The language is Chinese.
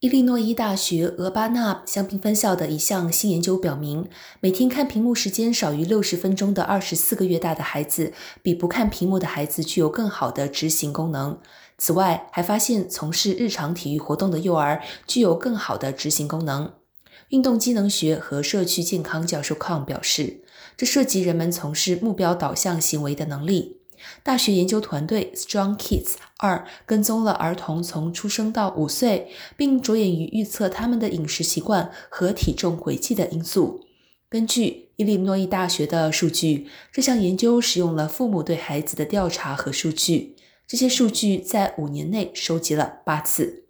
伊利诺伊大学俄巴纳香槟分校的一项新研究表明，每天看屏幕时间少于六十分钟的二十四个月大的孩子，比不看屏幕的孩子具有更好的执行功能。此外，还发现从事日常体育活动的幼儿具有更好的执行功能。运动机能学和社区健康教授康表示，这涉及人们从事目标导向行为的能力。大学研究团队 Strong Kids 二跟踪了儿童从出生到五岁，并着眼于预测他们的饮食习惯和体重轨迹的因素。根据伊利诺伊大学的数据，这项研究使用了父母对孩子的调查和数据。这些数据在五年内收集了八次。